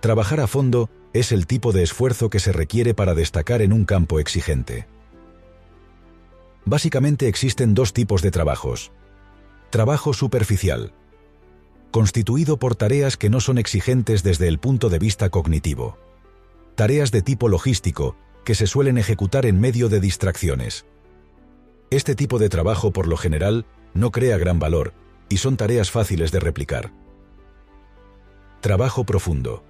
Trabajar a fondo es el tipo de esfuerzo que se requiere para destacar en un campo exigente. Básicamente existen dos tipos de trabajos. Trabajo superficial, constituido por tareas que no son exigentes desde el punto de vista cognitivo. Tareas de tipo logístico, que se suelen ejecutar en medio de distracciones. Este tipo de trabajo, por lo general, no crea gran valor, y son tareas fáciles de replicar. Trabajo profundo.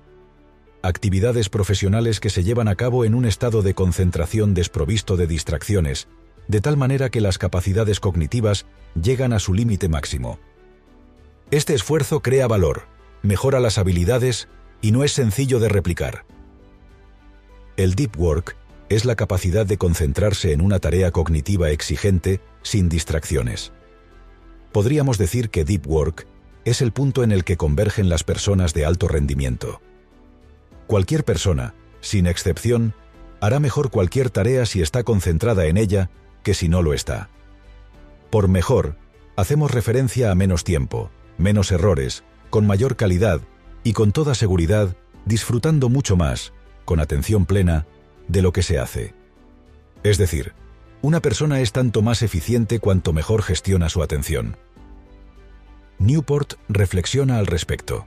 Actividades profesionales que se llevan a cabo en un estado de concentración desprovisto de distracciones, de tal manera que las capacidades cognitivas llegan a su límite máximo. Este esfuerzo crea valor, mejora las habilidades y no es sencillo de replicar. El deep work es la capacidad de concentrarse en una tarea cognitiva exigente sin distracciones. Podríamos decir que deep work es el punto en el que convergen las personas de alto rendimiento. Cualquier persona, sin excepción, hará mejor cualquier tarea si está concentrada en ella que si no lo está. Por mejor, hacemos referencia a menos tiempo, menos errores, con mayor calidad y con toda seguridad, disfrutando mucho más, con atención plena, de lo que se hace. Es decir, una persona es tanto más eficiente cuanto mejor gestiona su atención. Newport reflexiona al respecto.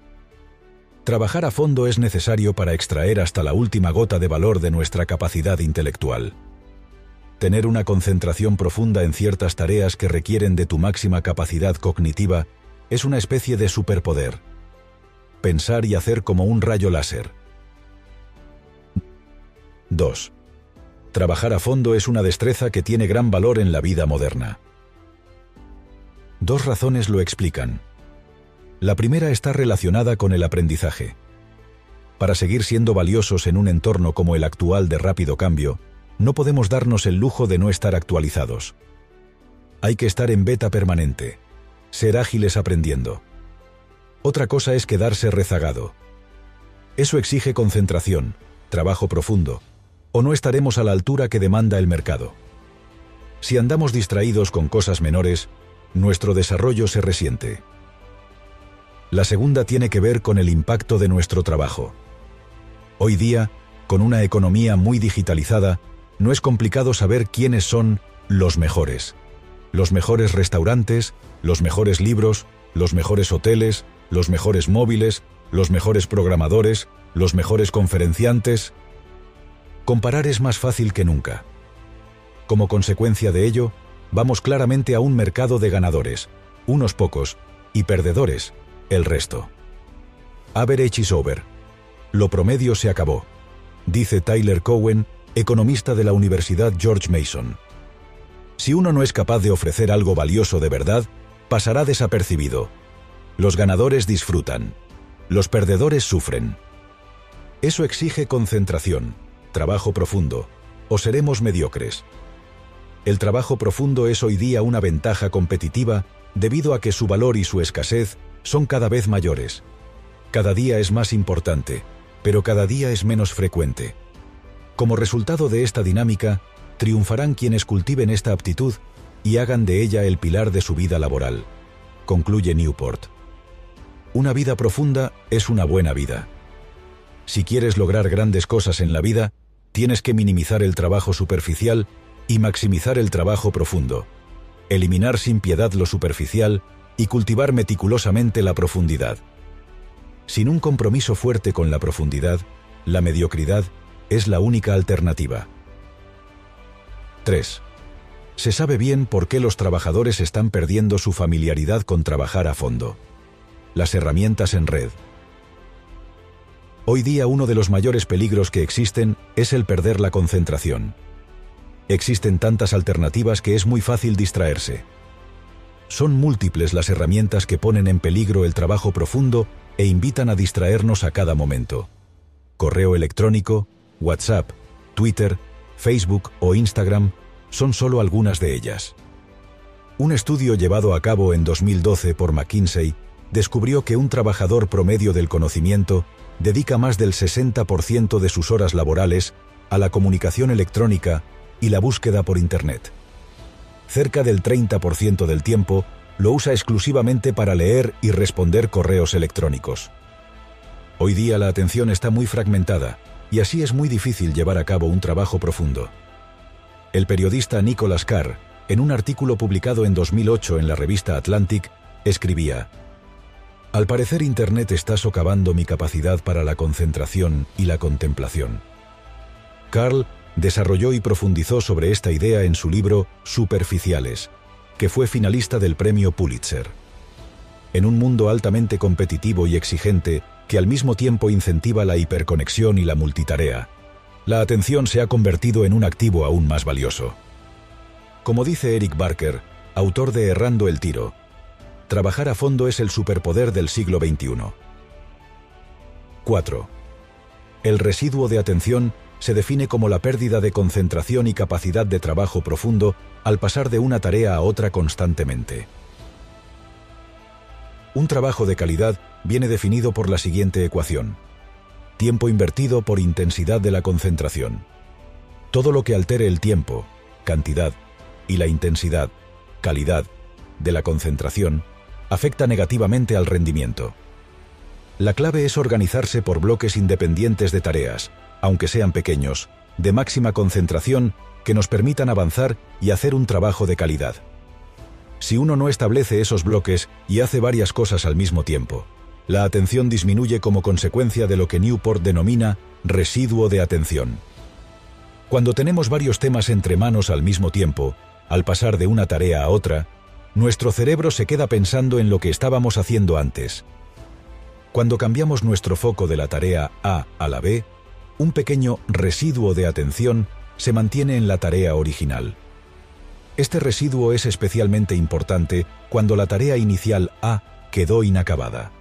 Trabajar a fondo es necesario para extraer hasta la última gota de valor de nuestra capacidad intelectual. Tener una concentración profunda en ciertas tareas que requieren de tu máxima capacidad cognitiva es una especie de superpoder. Pensar y hacer como un rayo láser. 2. Trabajar a fondo es una destreza que tiene gran valor en la vida moderna. Dos razones lo explican. La primera está relacionada con el aprendizaje. Para seguir siendo valiosos en un entorno como el actual de rápido cambio, no podemos darnos el lujo de no estar actualizados. Hay que estar en beta permanente, ser ágiles aprendiendo. Otra cosa es quedarse rezagado. Eso exige concentración, trabajo profundo, o no estaremos a la altura que demanda el mercado. Si andamos distraídos con cosas menores, nuestro desarrollo se resiente. La segunda tiene que ver con el impacto de nuestro trabajo. Hoy día, con una economía muy digitalizada, no es complicado saber quiénes son los mejores. Los mejores restaurantes, los mejores libros, los mejores hoteles, los mejores móviles, los mejores programadores, los mejores conferenciantes. Comparar es más fácil que nunca. Como consecuencia de ello, vamos claramente a un mercado de ganadores, unos pocos, y perdedores, el resto. Average is over. Lo promedio se acabó, dice Tyler Cowen, economista de la Universidad George Mason. Si uno no es capaz de ofrecer algo valioso de verdad, pasará desapercibido. Los ganadores disfrutan. Los perdedores sufren. Eso exige concentración, trabajo profundo, o seremos mediocres. El trabajo profundo es hoy día una ventaja competitiva debido a que su valor y su escasez son cada vez mayores. Cada día es más importante, pero cada día es menos frecuente. Como resultado de esta dinámica, triunfarán quienes cultiven esta aptitud y hagan de ella el pilar de su vida laboral, concluye Newport. Una vida profunda es una buena vida. Si quieres lograr grandes cosas en la vida, tienes que minimizar el trabajo superficial y maximizar el trabajo profundo, eliminar sin piedad lo superficial y cultivar meticulosamente la profundidad. Sin un compromiso fuerte con la profundidad, la mediocridad es la única alternativa. 3 se sabe bien por qué los trabajadores están perdiendo su familiaridad con trabajar a fondo. Las herramientas en red. Hoy día uno de los mayores peligros que existen es el perder la concentración. Existen tantas alternativas que es muy fácil distraerse. Son múltiples las herramientas que ponen en peligro el trabajo profundo e invitan a distraernos a cada momento. Correo electrónico, WhatsApp, Twitter, Facebook o Instagram son solo algunas de ellas. Un estudio llevado a cabo en 2012 por McKinsey descubrió que un trabajador promedio del conocimiento dedica más del 60% de sus horas laborales a la comunicación electrónica y la búsqueda por Internet. Cerca del 30% del tiempo lo usa exclusivamente para leer y responder correos electrónicos. Hoy día la atención está muy fragmentada y así es muy difícil llevar a cabo un trabajo profundo. El periodista Nicholas Carr, en un artículo publicado en 2008 en la revista Atlantic, escribía, Al parecer Internet está socavando mi capacidad para la concentración y la contemplación. Carl desarrolló y profundizó sobre esta idea en su libro Superficiales, que fue finalista del premio Pulitzer. En un mundo altamente competitivo y exigente que al mismo tiempo incentiva la hiperconexión y la multitarea, la atención se ha convertido en un activo aún más valioso. Como dice Eric Barker, autor de Errando el Tiro, trabajar a fondo es el superpoder del siglo XXI. 4. El residuo de atención se define como la pérdida de concentración y capacidad de trabajo profundo al pasar de una tarea a otra constantemente. Un trabajo de calidad viene definido por la siguiente ecuación. Tiempo invertido por intensidad de la concentración. Todo lo que altere el tiempo, cantidad, y la intensidad, calidad, de la concentración, afecta negativamente al rendimiento. La clave es organizarse por bloques independientes de tareas, aunque sean pequeños, de máxima concentración que nos permitan avanzar y hacer un trabajo de calidad. Si uno no establece esos bloques y hace varias cosas al mismo tiempo, la atención disminuye como consecuencia de lo que Newport denomina residuo de atención. Cuando tenemos varios temas entre manos al mismo tiempo, al pasar de una tarea a otra, nuestro cerebro se queda pensando en lo que estábamos haciendo antes. Cuando cambiamos nuestro foco de la tarea A a la B, un pequeño residuo de atención se mantiene en la tarea original. Este residuo es especialmente importante cuando la tarea inicial A quedó inacabada.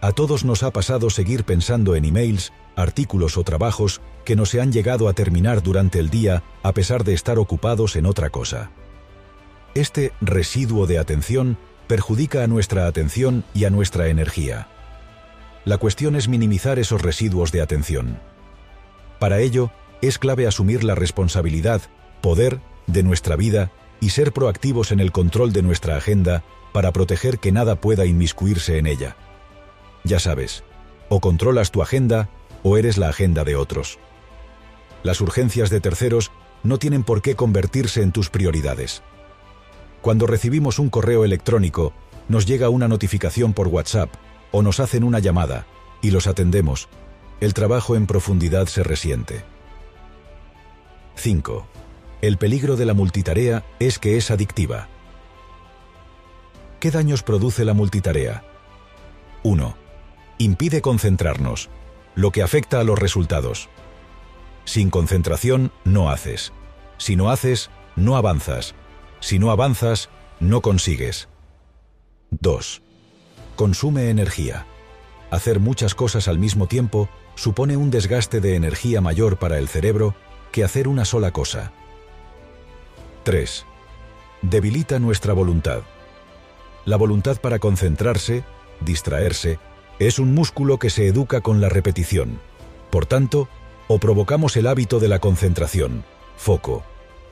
A todos nos ha pasado seguir pensando en emails, artículos o trabajos que no se han llegado a terminar durante el día a pesar de estar ocupados en otra cosa. Este residuo de atención perjudica a nuestra atención y a nuestra energía. La cuestión es minimizar esos residuos de atención. Para ello, es clave asumir la responsabilidad, poder, de nuestra vida y ser proactivos en el control de nuestra agenda para proteger que nada pueda inmiscuirse en ella. Ya sabes, o controlas tu agenda o eres la agenda de otros. Las urgencias de terceros no tienen por qué convertirse en tus prioridades. Cuando recibimos un correo electrónico, nos llega una notificación por WhatsApp o nos hacen una llamada y los atendemos, el trabajo en profundidad se resiente. 5. El peligro de la multitarea es que es adictiva. ¿Qué daños produce la multitarea? 1. Impide concentrarnos, lo que afecta a los resultados. Sin concentración no haces. Si no haces, no avanzas. Si no avanzas, no consigues. 2. Consume energía. Hacer muchas cosas al mismo tiempo supone un desgaste de energía mayor para el cerebro que hacer una sola cosa. 3. Debilita nuestra voluntad. La voluntad para concentrarse, distraerse, es un músculo que se educa con la repetición. Por tanto, o provocamos el hábito de la concentración, foco,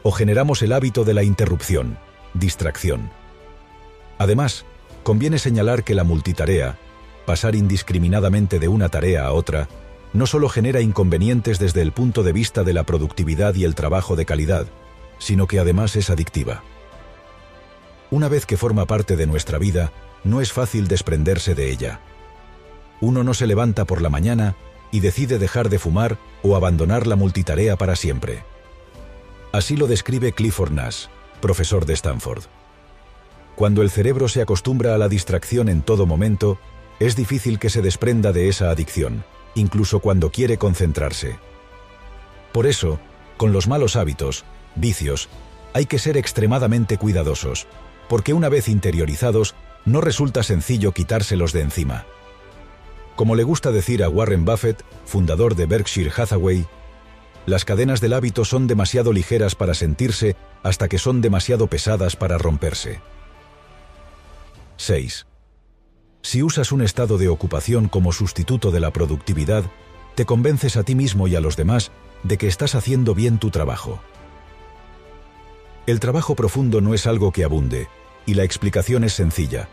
o generamos el hábito de la interrupción, distracción. Además, conviene señalar que la multitarea, pasar indiscriminadamente de una tarea a otra, no solo genera inconvenientes desde el punto de vista de la productividad y el trabajo de calidad, sino que además es adictiva. Una vez que forma parte de nuestra vida, no es fácil desprenderse de ella. Uno no se levanta por la mañana y decide dejar de fumar o abandonar la multitarea para siempre. Así lo describe Clifford Nash, profesor de Stanford. Cuando el cerebro se acostumbra a la distracción en todo momento, es difícil que se desprenda de esa adicción, incluso cuando quiere concentrarse. Por eso, con los malos hábitos, vicios, hay que ser extremadamente cuidadosos, porque una vez interiorizados, no resulta sencillo quitárselos de encima. Como le gusta decir a Warren Buffett, fundador de Berkshire Hathaway, las cadenas del hábito son demasiado ligeras para sentirse hasta que son demasiado pesadas para romperse. 6. Si usas un estado de ocupación como sustituto de la productividad, te convences a ti mismo y a los demás de que estás haciendo bien tu trabajo. El trabajo profundo no es algo que abunde, y la explicación es sencilla.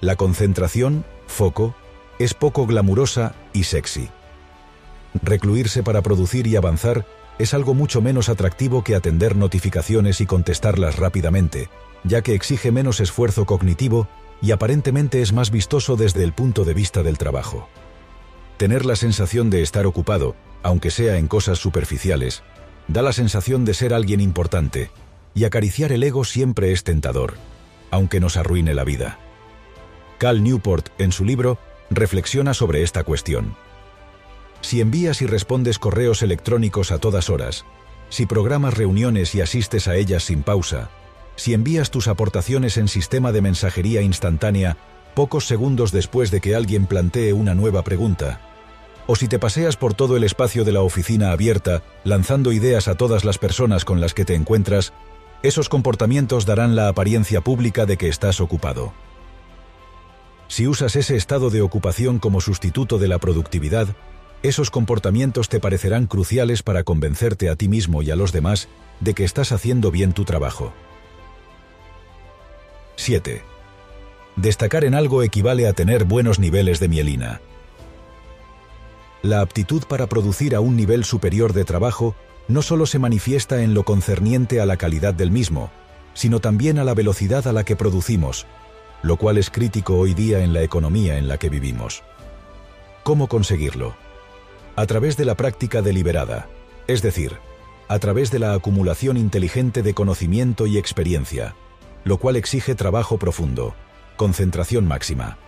La concentración, foco, es poco glamurosa y sexy. Recluirse para producir y avanzar es algo mucho menos atractivo que atender notificaciones y contestarlas rápidamente, ya que exige menos esfuerzo cognitivo y aparentemente es más vistoso desde el punto de vista del trabajo. Tener la sensación de estar ocupado, aunque sea en cosas superficiales, da la sensación de ser alguien importante, y acariciar el ego siempre es tentador, aunque nos arruine la vida. Cal Newport, en su libro, reflexiona sobre esta cuestión. Si envías y respondes correos electrónicos a todas horas, si programas reuniones y asistes a ellas sin pausa, si envías tus aportaciones en sistema de mensajería instantánea pocos segundos después de que alguien plantee una nueva pregunta, o si te paseas por todo el espacio de la oficina abierta lanzando ideas a todas las personas con las que te encuentras, esos comportamientos darán la apariencia pública de que estás ocupado. Si usas ese estado de ocupación como sustituto de la productividad, esos comportamientos te parecerán cruciales para convencerte a ti mismo y a los demás de que estás haciendo bien tu trabajo. 7. Destacar en algo equivale a tener buenos niveles de mielina. La aptitud para producir a un nivel superior de trabajo no solo se manifiesta en lo concerniente a la calidad del mismo, sino también a la velocidad a la que producimos, lo cual es crítico hoy día en la economía en la que vivimos. ¿Cómo conseguirlo? A través de la práctica deliberada, es decir, a través de la acumulación inteligente de conocimiento y experiencia, lo cual exige trabajo profundo, concentración máxima.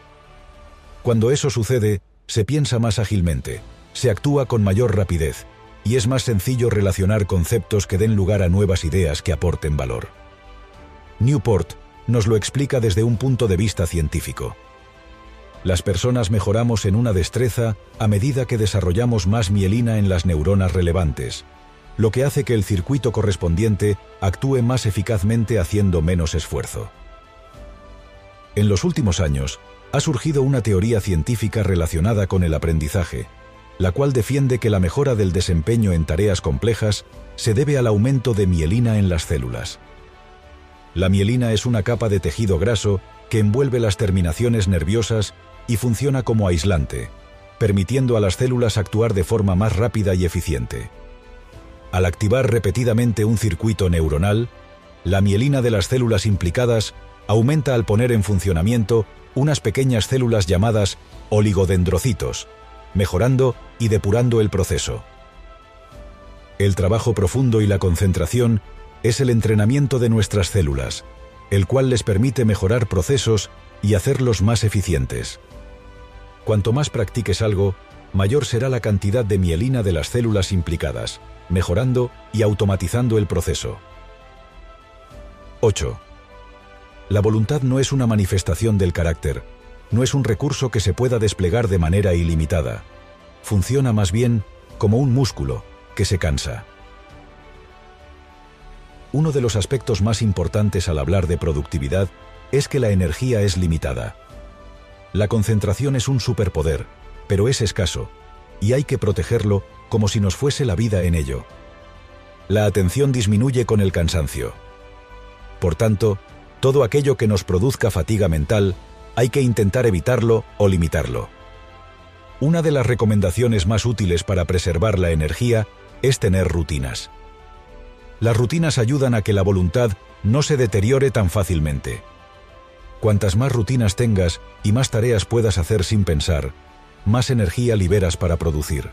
Cuando eso sucede, se piensa más ágilmente, se actúa con mayor rapidez, y es más sencillo relacionar conceptos que den lugar a nuevas ideas que aporten valor. Newport nos lo explica desde un punto de vista científico. Las personas mejoramos en una destreza a medida que desarrollamos más mielina en las neuronas relevantes, lo que hace que el circuito correspondiente actúe más eficazmente haciendo menos esfuerzo. En los últimos años, ha surgido una teoría científica relacionada con el aprendizaje, la cual defiende que la mejora del desempeño en tareas complejas se debe al aumento de mielina en las células. La mielina es una capa de tejido graso que envuelve las terminaciones nerviosas y funciona como aislante, permitiendo a las células actuar de forma más rápida y eficiente. Al activar repetidamente un circuito neuronal, la mielina de las células implicadas aumenta al poner en funcionamiento unas pequeñas células llamadas oligodendrocitos, mejorando y depurando el proceso. El trabajo profundo y la concentración es el entrenamiento de nuestras células, el cual les permite mejorar procesos y hacerlos más eficientes. Cuanto más practiques algo, mayor será la cantidad de mielina de las células implicadas, mejorando y automatizando el proceso. 8. La voluntad no es una manifestación del carácter, no es un recurso que se pueda desplegar de manera ilimitada. Funciona más bien como un músculo que se cansa. Uno de los aspectos más importantes al hablar de productividad es que la energía es limitada. La concentración es un superpoder, pero es escaso, y hay que protegerlo como si nos fuese la vida en ello. La atención disminuye con el cansancio. Por tanto, todo aquello que nos produzca fatiga mental hay que intentar evitarlo o limitarlo. Una de las recomendaciones más útiles para preservar la energía es tener rutinas. Las rutinas ayudan a que la voluntad no se deteriore tan fácilmente. Cuantas más rutinas tengas y más tareas puedas hacer sin pensar, más energía liberas para producir.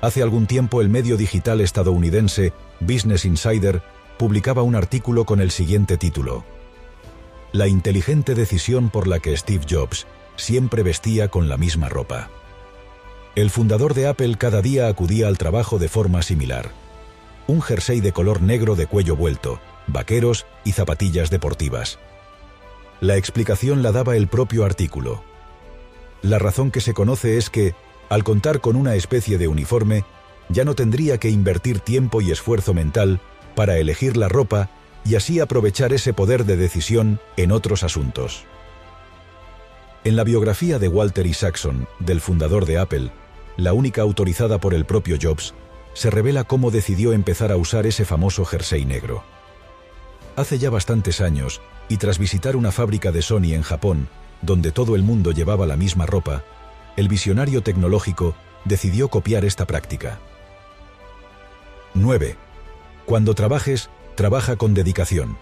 Hace algún tiempo el medio digital estadounidense Business Insider publicaba un artículo con el siguiente título. La inteligente decisión por la que Steve Jobs siempre vestía con la misma ropa. El fundador de Apple cada día acudía al trabajo de forma similar un jersey de color negro de cuello vuelto, vaqueros y zapatillas deportivas. La explicación la daba el propio artículo. La razón que se conoce es que, al contar con una especie de uniforme, ya no tendría que invertir tiempo y esfuerzo mental para elegir la ropa y así aprovechar ese poder de decisión en otros asuntos. En la biografía de Walter Isaacson, del fundador de Apple, la única autorizada por el propio Jobs, se revela cómo decidió empezar a usar ese famoso jersey negro. Hace ya bastantes años, y tras visitar una fábrica de Sony en Japón, donde todo el mundo llevaba la misma ropa, el visionario tecnológico decidió copiar esta práctica. 9. Cuando trabajes, trabaja con dedicación.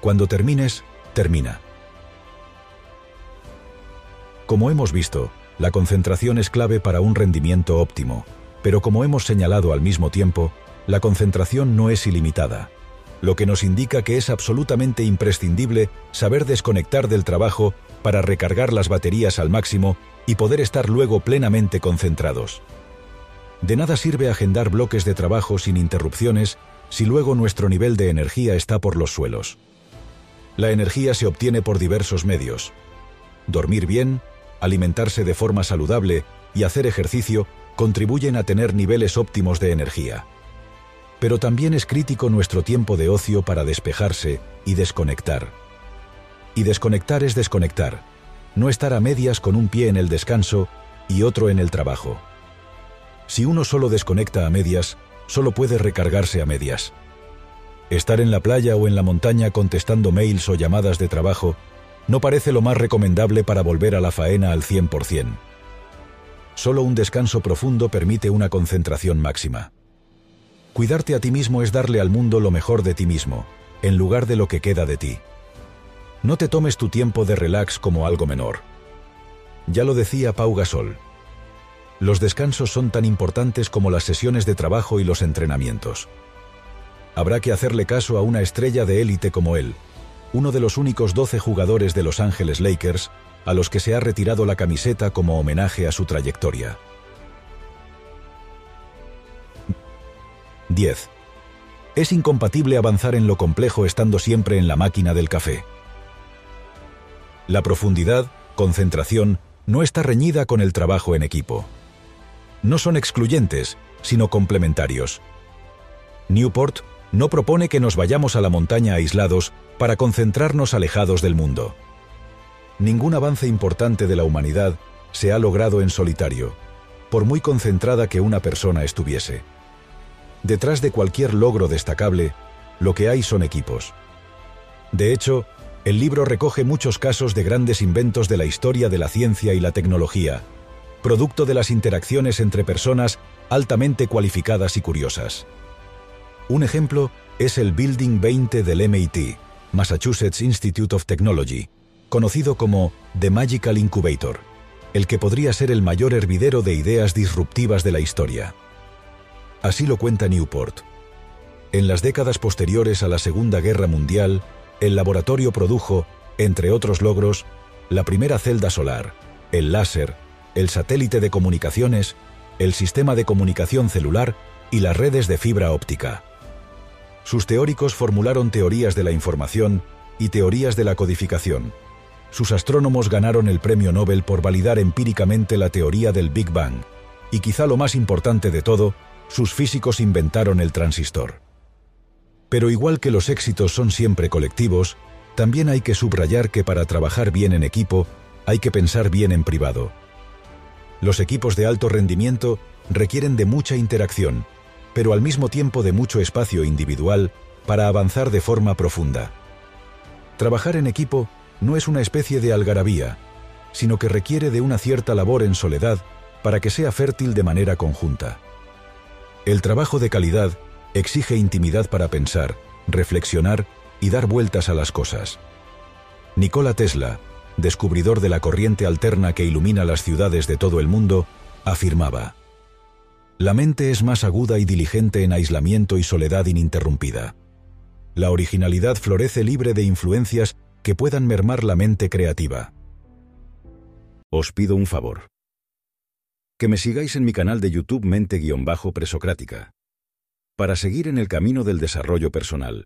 Cuando termines, termina. Como hemos visto, la concentración es clave para un rendimiento óptimo, pero como hemos señalado al mismo tiempo, la concentración no es ilimitada, lo que nos indica que es absolutamente imprescindible saber desconectar del trabajo para recargar las baterías al máximo y poder estar luego plenamente concentrados. De nada sirve agendar bloques de trabajo sin interrupciones si luego nuestro nivel de energía está por los suelos. La energía se obtiene por diversos medios. Dormir bien, alimentarse de forma saludable y hacer ejercicio contribuyen a tener niveles óptimos de energía. Pero también es crítico nuestro tiempo de ocio para despejarse y desconectar. Y desconectar es desconectar, no estar a medias con un pie en el descanso y otro en el trabajo. Si uno solo desconecta a medias, solo puede recargarse a medias. Estar en la playa o en la montaña contestando mails o llamadas de trabajo no parece lo más recomendable para volver a la faena al 100%. Solo un descanso profundo permite una concentración máxima. Cuidarte a ti mismo es darle al mundo lo mejor de ti mismo, en lugar de lo que queda de ti. No te tomes tu tiempo de relax como algo menor. Ya lo decía Pau Gasol. Los descansos son tan importantes como las sesiones de trabajo y los entrenamientos. Habrá que hacerle caso a una estrella de élite como él, uno de los únicos 12 jugadores de Los Ángeles Lakers a los que se ha retirado la camiseta como homenaje a su trayectoria. 10. Es incompatible avanzar en lo complejo estando siempre en la máquina del café. La profundidad, concentración, no está reñida con el trabajo en equipo. No son excluyentes, sino complementarios. Newport no propone que nos vayamos a la montaña aislados para concentrarnos alejados del mundo. Ningún avance importante de la humanidad se ha logrado en solitario, por muy concentrada que una persona estuviese. Detrás de cualquier logro destacable, lo que hay son equipos. De hecho, el libro recoge muchos casos de grandes inventos de la historia de la ciencia y la tecnología, producto de las interacciones entre personas altamente cualificadas y curiosas. Un ejemplo es el Building 20 del MIT, Massachusetts Institute of Technology, conocido como The Magical Incubator, el que podría ser el mayor hervidero de ideas disruptivas de la historia. Así lo cuenta Newport. En las décadas posteriores a la Segunda Guerra Mundial, el laboratorio produjo, entre otros logros, la primera celda solar, el láser, el satélite de comunicaciones, el sistema de comunicación celular y las redes de fibra óptica. Sus teóricos formularon teorías de la información y teorías de la codificación. Sus astrónomos ganaron el premio Nobel por validar empíricamente la teoría del Big Bang. Y quizá lo más importante de todo, sus físicos inventaron el transistor. Pero igual que los éxitos son siempre colectivos, también hay que subrayar que para trabajar bien en equipo hay que pensar bien en privado. Los equipos de alto rendimiento requieren de mucha interacción, pero al mismo tiempo de mucho espacio individual para avanzar de forma profunda. Trabajar en equipo no es una especie de algarabía, sino que requiere de una cierta labor en soledad para que sea fértil de manera conjunta. El trabajo de calidad exige intimidad para pensar, reflexionar y dar vueltas a las cosas. Nikola Tesla, descubridor de la corriente alterna que ilumina las ciudades de todo el mundo, afirmaba, la mente es más aguda y diligente en aislamiento y soledad ininterrumpida. La originalidad florece libre de influencias que puedan mermar la mente creativa. Os pido un favor. Que me sigáis en mi canal de YouTube Mente-Presocrática. Para seguir en el camino del desarrollo personal,